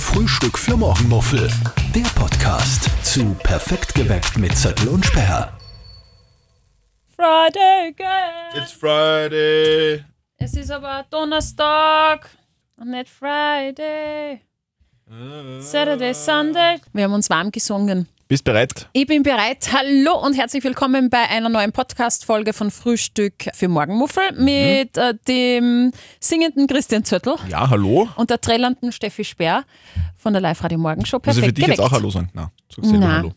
Frühstück für Morgenmuffel. Der Podcast zu Perfekt geweckt mit Zettel und Sperr. Friday again. It's Friday. Es ist aber Donnerstag und nicht Friday. Saturday, Sunday. Wir haben uns warm gesungen. Bist bereit? Ich bin bereit. Hallo und herzlich willkommen bei einer neuen Podcast-Folge von Frühstück für Morgenmuffel mit äh, dem singenden Christian Zöttl Ja, hallo. und der trällernden Steffi Speer von der Live-Radio Morgenshow. Perfekt für dich geweckt. jetzt auch Hallo sagen? Nein, sagst selber. Hallo.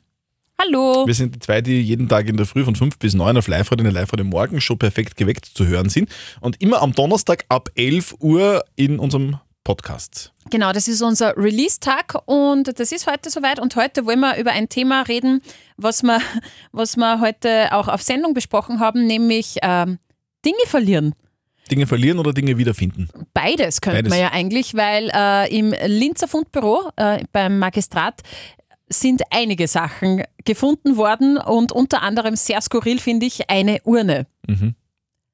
Hallo. Wir sind die zwei, die jeden Tag in der Früh von 5 bis 9 auf Live-Radio in der Live-Radio Morgenshow perfekt geweckt zu hören sind. Und immer am Donnerstag ab 11 Uhr in unserem Podcast. Genau, das ist unser Release-Tag und das ist heute soweit. Und heute wollen wir über ein Thema reden, was wir, was wir heute auch auf Sendung besprochen haben, nämlich ähm, Dinge verlieren. Dinge verlieren oder Dinge wiederfinden? Beides könnte Beides. man ja eigentlich, weil äh, im Linzer Fundbüro äh, beim Magistrat sind einige Sachen gefunden worden und unter anderem sehr skurril finde ich eine Urne.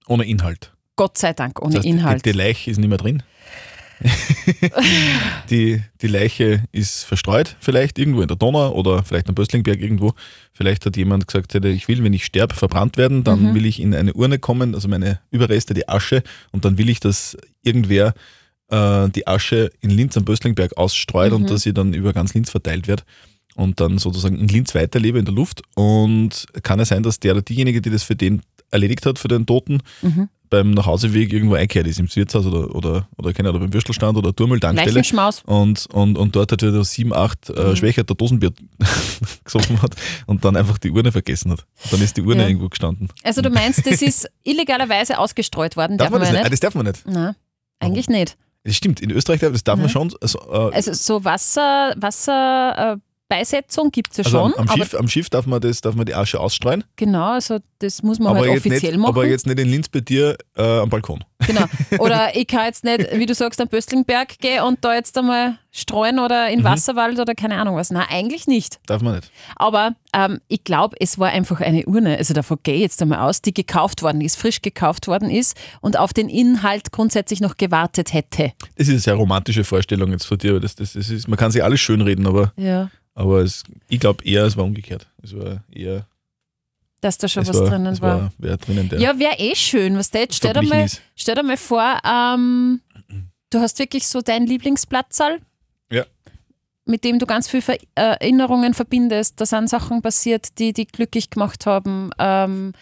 Ohne Inhalt. Gott sei Dank ohne Das heißt, Inhalt. Die, die Leiche ist nicht mehr drin. die, die Leiche ist verstreut, vielleicht irgendwo in der Donau oder vielleicht am Böstlingberg irgendwo. Vielleicht hat jemand gesagt, hätte, ich will, wenn ich sterbe, verbrannt werden, dann Mhm. will ich in eine Urne kommen, also meine Überreste, die Asche, und dann will ich, dass irgendwer äh, die Asche in Linz am Böstlingberg ausstreut Mhm. und dass sie dann über ganz Linz verteilt wird und dann sozusagen in Linz weiterlebe in der Luft. Und kann es sein, dass der oder diejenige, die das für den erledigt hat, für den Toten, Mhm. Beim Nachhauseweg irgendwo eingekehrt ist, im Wirtshaus oder, oder, oder, keine Ahnung, beim Würstelstand oder Turmel-Tankstelle. Und, und, und dort hat er sieben, acht äh, Mhm. Schwächer der Dosenbier gesoffen hat und dann einfach die Urne vergessen hat. Und dann ist die Urne Ja. irgendwo gestanden. Also du meinst, das ist illegalerweise ausgestreut worden, Darf man das ja nicht? Ah, das darf man nicht. Nein, eigentlich nicht. Das stimmt, in Österreich darf das darf man Nein. schon. Also, äh, Also so Wasser, Wasser äh, Beisetzung gibt es ja also schon, am, am, Schiff, am Schiff darf man, das, darf man die Asche ausstreuen, genau, also das muss man aber, halt offiziell nicht, machen. aber jetzt nicht in Linz bei dir äh, am Balkon. Genau. Oder ich kann jetzt nicht, wie du sagst, am Böstlingberg gehen und da jetzt einmal streuen oder Mhm. in Wasserwald oder keine Ahnung was. Nein, eigentlich nicht. Darf man nicht. Aber ähm, ich glaube, es war einfach eine Urne, also davon gehe ich jetzt einmal aus, die gekauft worden ist, frisch gekauft worden ist und auf den Inhalt grundsätzlich noch gewartet hätte. Das ist eine sehr romantische Vorstellung jetzt von dir. Das, das, das ist, man kann sich alles schönreden, aber, Ja. Aber es, ich glaube eher, es war umgekehrt. Es war eher, Dass da schon was war, drinnen es war. war wer drinnen, der Ja, wäre eh schön, was der jetzt stell dir mal, stell dir mal vor, ähm, du hast wirklich so deinen Lieblingsplatzsaal, Ja. mit dem du ganz viele Ver Erinnerungen verbindest. Da sind Sachen passiert, die dich glücklich gemacht haben. Ähm,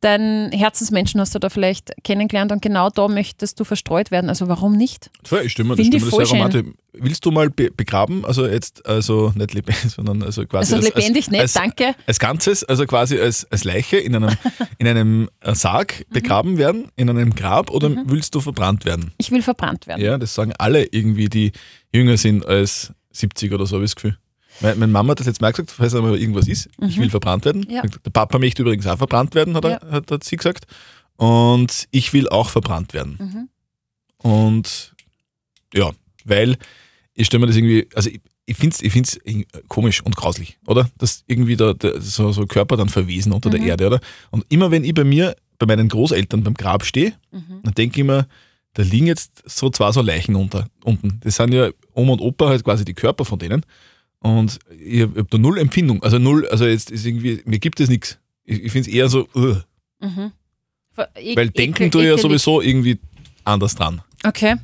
deinen Herzensmenschen hast du da vielleicht kennengelernt und genau da möchtest du verstreut werden. Also warum nicht? Voll, ich stimme, das Find ich stimme, das sehr romantisch. Willst du mal be begraben? Also jetzt, also nicht lebendig, sondern also quasi Also als, lebendig als, nicht, als, danke. als Ganzes, also quasi als, als Leiche in einem, in einem äh, Sarg Mhm. begraben werden, in einem Grab oder willst du verbrannt werden? Ich will verbrannt werden. Ja, das sagen alle irgendwie, die jünger sind als 70 oder so, habe ich das Gefühl. Meine, Mama hat das jetzt mal gesagt, falls einmal irgendwas ist, ich will verbrannt werden. Mhm. Ja. Der Papa möchte übrigens auch verbrannt werden, hat, er, hat, hat sie gesagt. Und ich will auch verbrannt werden. Mhm. Und ja, weil ich stelle mir das irgendwie, also ich, ich finde es ich find's komisch und grauslich, oder? Dass irgendwie da, da so, so Körper dann verwesen unter der Erde, oder? Und immer wenn ich bei mir, bei meinen Großeltern beim Grab stehe, dann denke ich mir, da liegen jetzt so zwei so Leichen unter, unten. Das sind ja Oma und Opa halt quasi die Körper von denen. Und ich habe hab da null Empfindung. Also null, also jetzt ist irgendwie, mir gibt es nichts. Ich, ich finde es eher so, uh, Ver- e- weil denken ekel- du ja sowieso irgendwie anders dran. Okay.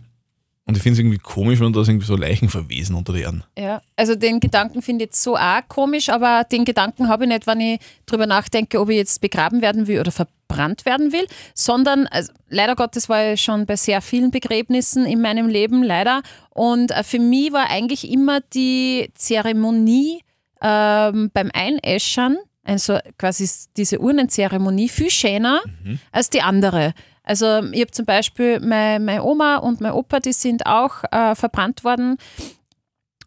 Und ich finde es irgendwie komisch, wenn da irgendwie so Leichen verwesen unter der Erde. Ja, also den Gedanken finde ich jetzt so auch komisch, aber den Gedanken habe ich nicht, wenn ich drüber nachdenke, ob ich jetzt begraben werden will oder verbrannt werden will, sondern also, leider Gottes war ich schon bei sehr vielen Begräbnissen in meinem Leben, leider. Und äh, für mich war eigentlich immer die Zeremonie ähm, beim Einäschern, also quasi diese Urnenzeremonie, viel schöner als die andere. Also ich habe zum Beispiel meine, meine Oma und mein Opa, die sind auch äh, verbrannt worden.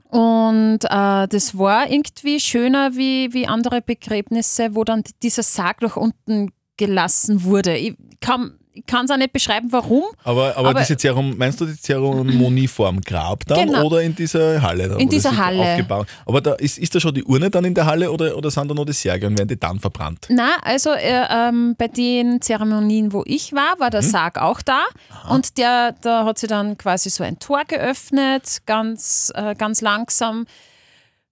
Und äh, das war irgendwie schöner wie, wie andere Begräbnisse, wo dann dieser Sarg nach unten gelassen wurde. Ich, kann, kann es auch nicht beschreiben, warum. Aber, aber, Aber- diese Zerum, meinst du die Zeremonie vor dem Grab dann Genau. oder in dieser Halle? Dann, In dieser Halle. Aufgebaut? Aber da ist, ist da schon die Urne dann in der Halle oder, oder sind da noch die Särge und werden die dann verbrannt? Na, also äh, ähm, bei den Zeremonien, wo ich war, war der Mhm. Sarg auch da und der, da hat sie dann quasi so ein Tor geöffnet, ganz, äh, ganz langsam.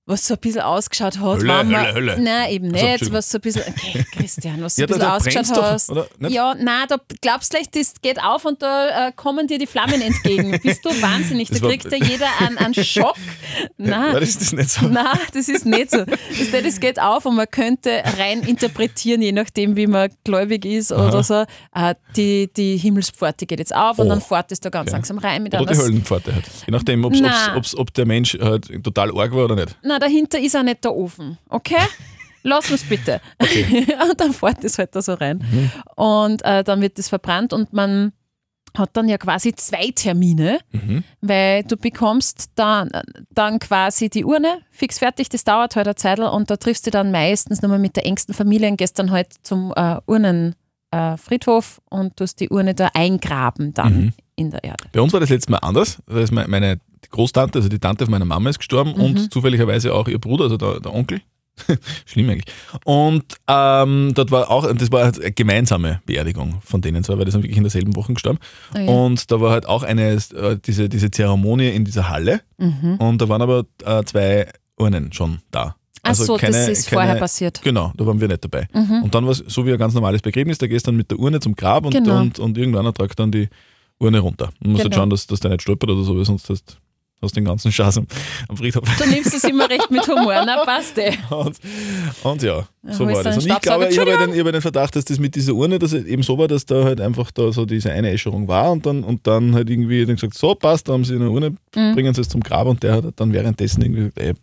Was so ein bisschen ausgeschaut hat. Hölle, Hölle, Hölle. Nein, eben Also, nicht. Entschuldigung. was so ein bisschen. Okay, Christian, was so Ja, ein bisschen da- da ausgeschaut doch, hast. Nicht? Ja, nein, da glaubst du gleich, das geht auf und da äh, kommen dir die Flammen entgegen. Bist du wahnsinnig? Das Da kriegt ja jeder einen, einen Schock. Nein. Ja, das ist das nicht so. Nein, das ist nicht so. Das, das geht auf und man könnte rein interpretieren, je nachdem, wie man gläubig ist oder so. Äh, die, die Himmelspforte geht jetzt auf und Oh. dann fährt es da ganz Okay. langsam rein mit Oder die. Höllenpforte halt. Je nachdem, ob's, ob's, ob's, ob der Mensch halt total arg war oder nicht. Nein, dahinter ist auch nicht der Ofen, okay? Lass uns bitte. und dann fährt es halt da so rein. Mhm. Und äh, dann wird das verbrannt und man hat dann ja quasi zwei Termine, Mhm. weil du bekommst dann, dann quasi die Urne fix fertig, das dauert halt eine Zeit und da triffst du dann meistens nochmal mit der engsten Familie und gehst dann halt zum äh, Urnenfriedhof äh, und tust die Urne da eingraben dann Mhm. in der Erde. Bei uns war das letzte Mal anders. Da ist me- meine Großtante, also die Tante von meiner Mama ist gestorben Mhm. und zufälligerweise auch ihr Bruder, also der, der Onkel. Schlimm eigentlich. Und ähm, dort war auch, das war halt eine gemeinsame Beerdigung von denen zwei, weil die sind wirklich in derselben Woche gestorben. Ah ja. Und da war halt auch eine, äh, diese, diese Zeremonie in dieser Halle Mhm. und da waren aber äh, zwei Urnen schon da. Ach Also so, keine- das ist keine- vorher passiert. Genau, da waren wir nicht dabei. Mhm. Und dann war es so wie ein ganz normales Begräbnis, da gehst du dann mit der Urne zum Grab und, Genau. und, und irgendeiner tragt dann die Urne runter. Du musst halt Genau. schauen, dass, dass der nicht stolpert oder so, weil sonst hast hast den ganzen Schaß am, am Friedhof. Du nimmst es immer recht mit Humor, na passt eh. Und, und ja, so war das. Und ich glaube, ich habe den, ich habe den Verdacht, dass das mit dieser Urne, dass es eben so war, dass da halt einfach da so diese Einäscherung war und dann, und dann halt irgendwie dann gesagt, so passt, da haben sie eine Urne, Mhm. bringen sie es zum Grab und der hat dann währenddessen irgendwie gesagt, ey,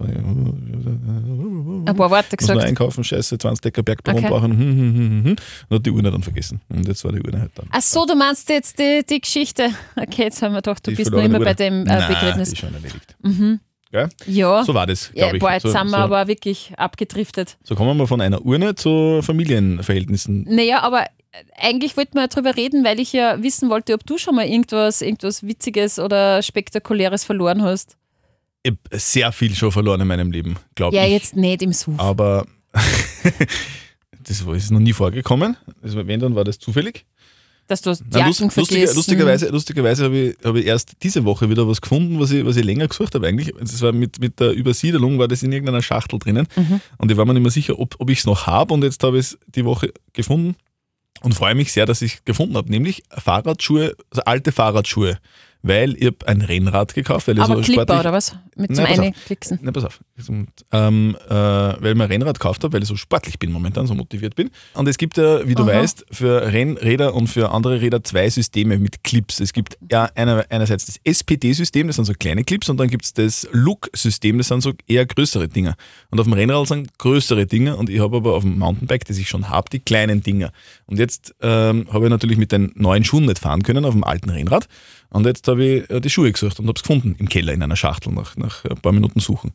Ein paar Worte muss nur gesagt. einkaufen, scheiße, 20 Decker Bergbaum Okay. brauchen, hm, hm, hm, hm, hm. und hat die Urne dann vergessen. Und jetzt war die Urne halt dann. Ach so, du meinst jetzt die, die Geschichte. Okay, jetzt haben wir doch, du Die bist noch immer bei Urne. dem äh, Nein, Begräbnis. Die ist schon erledigt. Mhm. Gell? Ja. So war das, ja glaube ich. boah, jetzt so, sind wir so, aber wirklich abgedriftet. so kommen wir von einer Urne zu Familienverhältnissen. Naja, aber eigentlich wollten wir ja drüber reden, weil ich ja wissen wollte, ob du schon mal irgendwas, irgendwas Witziges oder Spektakuläres verloren hast. Ich habe sehr viel schon verloren in meinem Leben, glaube Ja, ich. jetzt nicht im Such. Aber das ist noch nie vorgekommen. Also wenn, dann war das zufällig. Dass du die Nein, lust, Jacken lustiger, lustigerweise lustigerweise habe ich, habe ich erst diese Woche wieder was gefunden, was ich, was ich länger gesucht habe eigentlich. Das war mit, mit der Übersiedelung, war das in irgendeiner Schachtel drinnen. Mhm. Und ich war mir nicht mehr sicher, ob, ob ich es noch habe. Und jetzt habe ich es die Woche gefunden und freue mich sehr, dass ich es gefunden habe. Nämlich Fahrradschuhe, also alte Fahrradschuhe. Weil ich habe ein Rennrad gekauft, weil ich Aber so Clipper oder was? Mit zum pass auf. Einklicksen. na, pass auf. Ähm, äh, weil ich mir ein Rennrad gekauft habe, weil ich so sportlich bin momentan, so motiviert bin. Und es gibt ja, wie du Aha. weißt, für Rennräder und für andere Räder zwei Systeme mit Clips. Es gibt ja einer, einerseits das SPD-System, das sind so kleine Clips, und dann gibt es das Look-System, das sind so eher größere Dinger. Und auf dem Rennrad sind größere Dinger und ich habe aber auf dem Mountainbike, das ich schon habe, die kleinen Dinger. Und jetzt ähm, habe ich natürlich mit den neuen Schuhen nicht fahren können auf dem alten Rennrad. Und jetzt habe ich äh, die Schuhe gesucht und habe es gefunden im Keller in einer Schachtel nach, nach ein paar Minuten Suchen.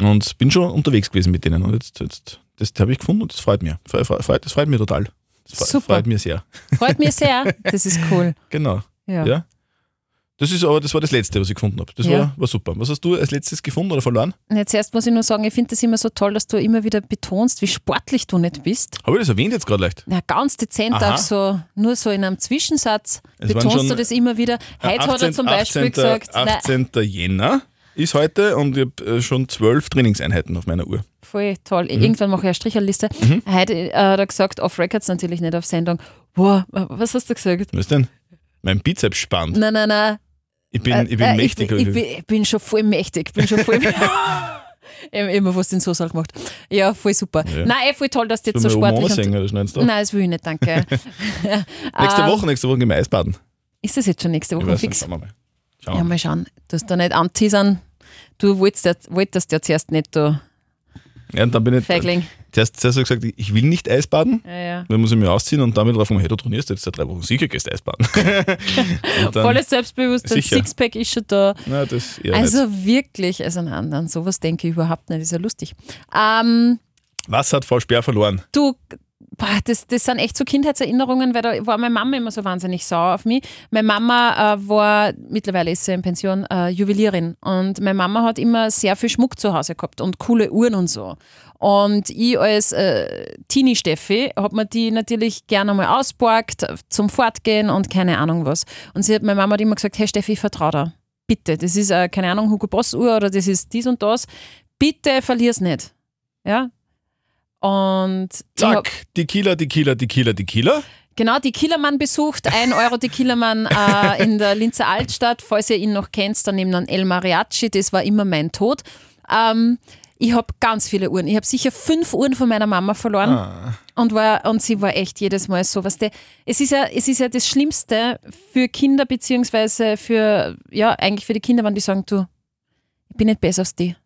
Und bin schon unterwegs gewesen mit denen. Und jetzt, jetzt das habe ich gefunden und das freut mich. Fre- fre- Das freut mich total. Das Super. freut mich sehr. Freut mich sehr. Das ist cool. Genau. Ja. Ja. Das ist aber das war das letzte, was ich gefunden habe. Das Ja. war, war super. Was hast du als letztes gefunden oder verloren? Jetzt erst muss ich nur sagen, ich finde das immer so toll, dass du immer wieder betonst, wie sportlich du nicht bist. Habe ich das erwähnt jetzt gerade leicht? Ja, ganz dezent Aha. auch so, nur so in einem Zwischensatz Es betonst du das immer wieder. Heute hat er zum Beispiel 18. gesagt, nein, 18. Jänner ist heute und ich habe schon zwölf Trainingseinheiten auf meiner Uhr. voll toll. Mhm. Irgendwann mache ich eine Stricherliste. Heute äh, hat er gesagt, off Records natürlich nicht auf Sendung. Boah, was hast du gesagt? Was denn? Mein Bizeps spannt. Nein, nein, nein. Ich bin, Äh, ich bin äh, mächtig. Ich, bin- ich, bin, ich bin schon voll mächtig. Ich bin schon voll. Immer was den Soße gemacht. Ja, voll super. Ja. Nein, eh voll toll, dass du jetzt so wir sportlich singen oder? Nein, das will ich nicht, danke. Nächste Ähm, Woche, nächste Woche gehen wir Eisbaden. Ist das jetzt schon nächste Woche nicht, fix? schauen wir mal. Schauen Ja, wir mal. schauen. Du hast da nicht anteasern. Du wolltest, ja- wolltest ja zuerst nicht, du Ja, und dann bin ich Feigling. zuerst, zuerst habe ich gesagt, ich will nicht Eisbaden. Ja, ja. Dann muss ich mich ausziehen und damit drauf, hey, du trainierst jetzt seit drei Wochen, sicher gehst Eisbaden. Volles Selbstbewusstsein. Sixpack ist schon da. na, Also nicht. wirklich, also nein, an sowas denke ich überhaupt nicht, ist ja lustig. Ähm, Was hat Frau Speer verloren? du, Boah, das, das sind echt so Kindheitserinnerungen, weil da war meine Mama immer so wahnsinnig sauer auf mich. Meine Mama äh, war, mittlerweile ist sie in Pension, äh, Juwelierin. Und meine Mama hat immer sehr viel Schmuck zu Hause gehabt und coole Uhren und so. Und ich als äh, Teenie-Steffi habe mir die natürlich gerne mal ausborgt zum Fortgehen und keine Ahnung was. Und sie hat, meine Mama hat immer gesagt, hey Steffi, ich vertraue dir. Bitte, das ist, äh, keine Ahnung, Hugo Boss Uhr oder das ist dies und das. Bitte verlier's nicht. Ja, und Zack, die Kieler, die Kieler, die Kieler, die Kieler. Genau, die Killermann besucht. Ein Euro die Killermann äh, in der Linzer Altstadt. Falls ihr ihn noch kennt, daneben dann El Mariachi. Das war immer mein Tod. Ähm, ich habe ganz viele Uhren. Ich habe sicher fünf Uhren von meiner Mama verloren. Ah. Und, war, und sie war echt jedes Mal so. Was der, es, ist ja, es ist ja das Schlimmste für Kinder, beziehungsweise für, ja, eigentlich für die Kinder, wenn die sagen, du, ich bin nicht besser als die.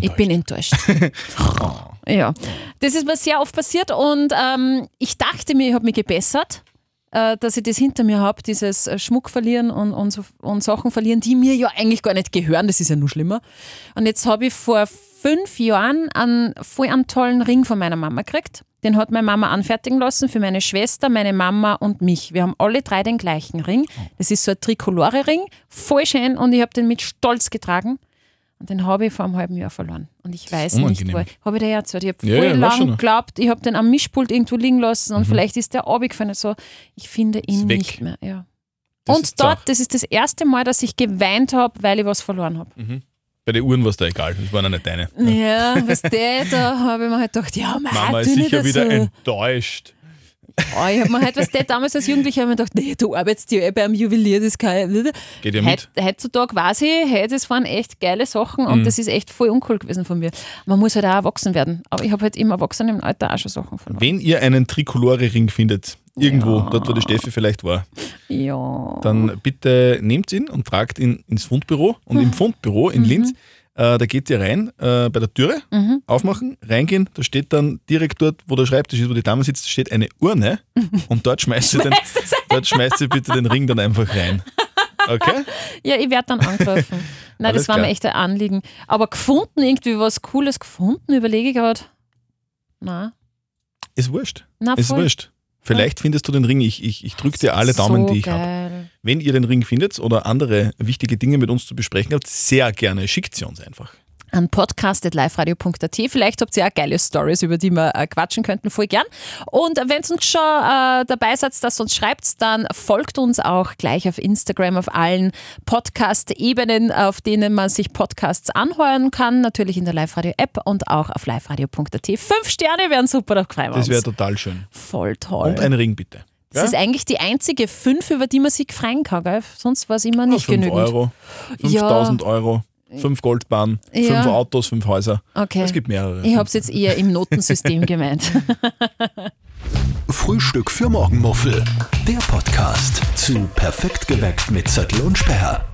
Ich bin enttäuscht. ja, das ist mir sehr oft passiert und ähm, ich dachte mir, ich habe mich gebessert, äh, dass ich das hinter mir habe, dieses Schmuck verlieren und, und, so, und Sachen verlieren, die mir ja eigentlich gar nicht gehören, das ist ja nur schlimmer. Und jetzt habe ich vor fünf Jahren einen voll einen tollen Ring von meiner Mama gekriegt. Den hat meine Mama anfertigen lassen für meine Schwester, meine Mama und mich. Wir haben alle drei den gleichen Ring. Das ist so ein Trikolore-Ring, voll schön und ich habe den mit Stolz getragen. Und den habe ich vor einem halben Jahr verloren. Und ich weiß nicht, wo. Habe ich dir ja erzählt. Ich habe Ja, voll ja, lang geglaubt, ich habe den am Mischpult irgendwo liegen lassen und vielleicht ist der runtergefallen. So, ich finde ihn nicht mehr. Ja. Und dort, das ist das erste Mal, dass ich geweint habe, weil ich was verloren habe. Bei den Uhren war es da egal, das waren ja nicht deine. Ja, was der, da habe ich mir halt gedacht, ja, man Mama hat ist sicher wieder dazu. enttäuscht. Oh, ich habe mir halt, was der damals als Jugendlicher mir gedacht, nee, du arbeitest ja eh beim Juwelier, das kann ich Geht ja mit. Heut, heutzutage weiß ich, hey, das waren echt geile Sachen Mhm. und das ist echt voll uncool gewesen von mir. Man muss halt auch erwachsen werden. Aber ich habe halt im Erwachsenenalter auch schon Sachen verloren. Wenn ihr einen Trikolore-Ring findet, irgendwo, dort wo die Steffi vielleicht war, Ja. dann bitte nehmt ihn und tragt ihn ins Fundbüro. Und Mhm. im Fundbüro in Linz, äh, da geht ihr rein, äh, bei der Türe, Mhm. aufmachen, reingehen, da steht dann direkt dort, wo der Schreibtisch ist, wo die Dame sitzt, steht eine Urne und dort schmeißt sie, den, dort schmeißt sie bitte den Ring dann einfach rein. Okay? Ja, ich werde dann angreifen. Nein, Alles das war klar. mir echt ein Anliegen. Aber gefunden, irgendwie was Cooles gefunden, überlege ich gerade. Nein. Ist wurscht. Na, Ist wurscht. Vielleicht findest du den Ring. Ich, ich, ich drücke dir alle Daumen, so die ich habe. Wenn ihr den Ring findet oder andere wichtige Dinge mit uns zu besprechen habt, sehr gerne schickt sie uns einfach. An podcast.liferadio.at. Vielleicht habt ihr auch geile Stories, über die wir äh, quatschen könnten, voll gern. Und wenn ihr uns schon äh, dabei seid, dass ihr uns schreibt, dann folgt uns auch gleich auf Instagram, auf allen Podcast-Ebenen, auf denen man sich Podcasts anhören kann. Natürlich in der Live-Radio-App und auch auf liveradio.at. Fünf Sterne wären super, da freuen wir Das wäre total schön. Voll toll. Und ein Ring bitte. das ist eigentlich die einzige fünf, über die man sich freuen kann. Gell? Sonst war es immer nicht 5 genügend. Euro, 5000 Euro, 5 Goldbahnen, 5 Ja. Autos, 5 Häuser. Okay. Es gibt mehrere. Ich habe es jetzt eher im Notensystem gemeint. Frühstück für Morgenmuffel. Der Podcast zu Perfekt geweckt mit Zettel und Sperr.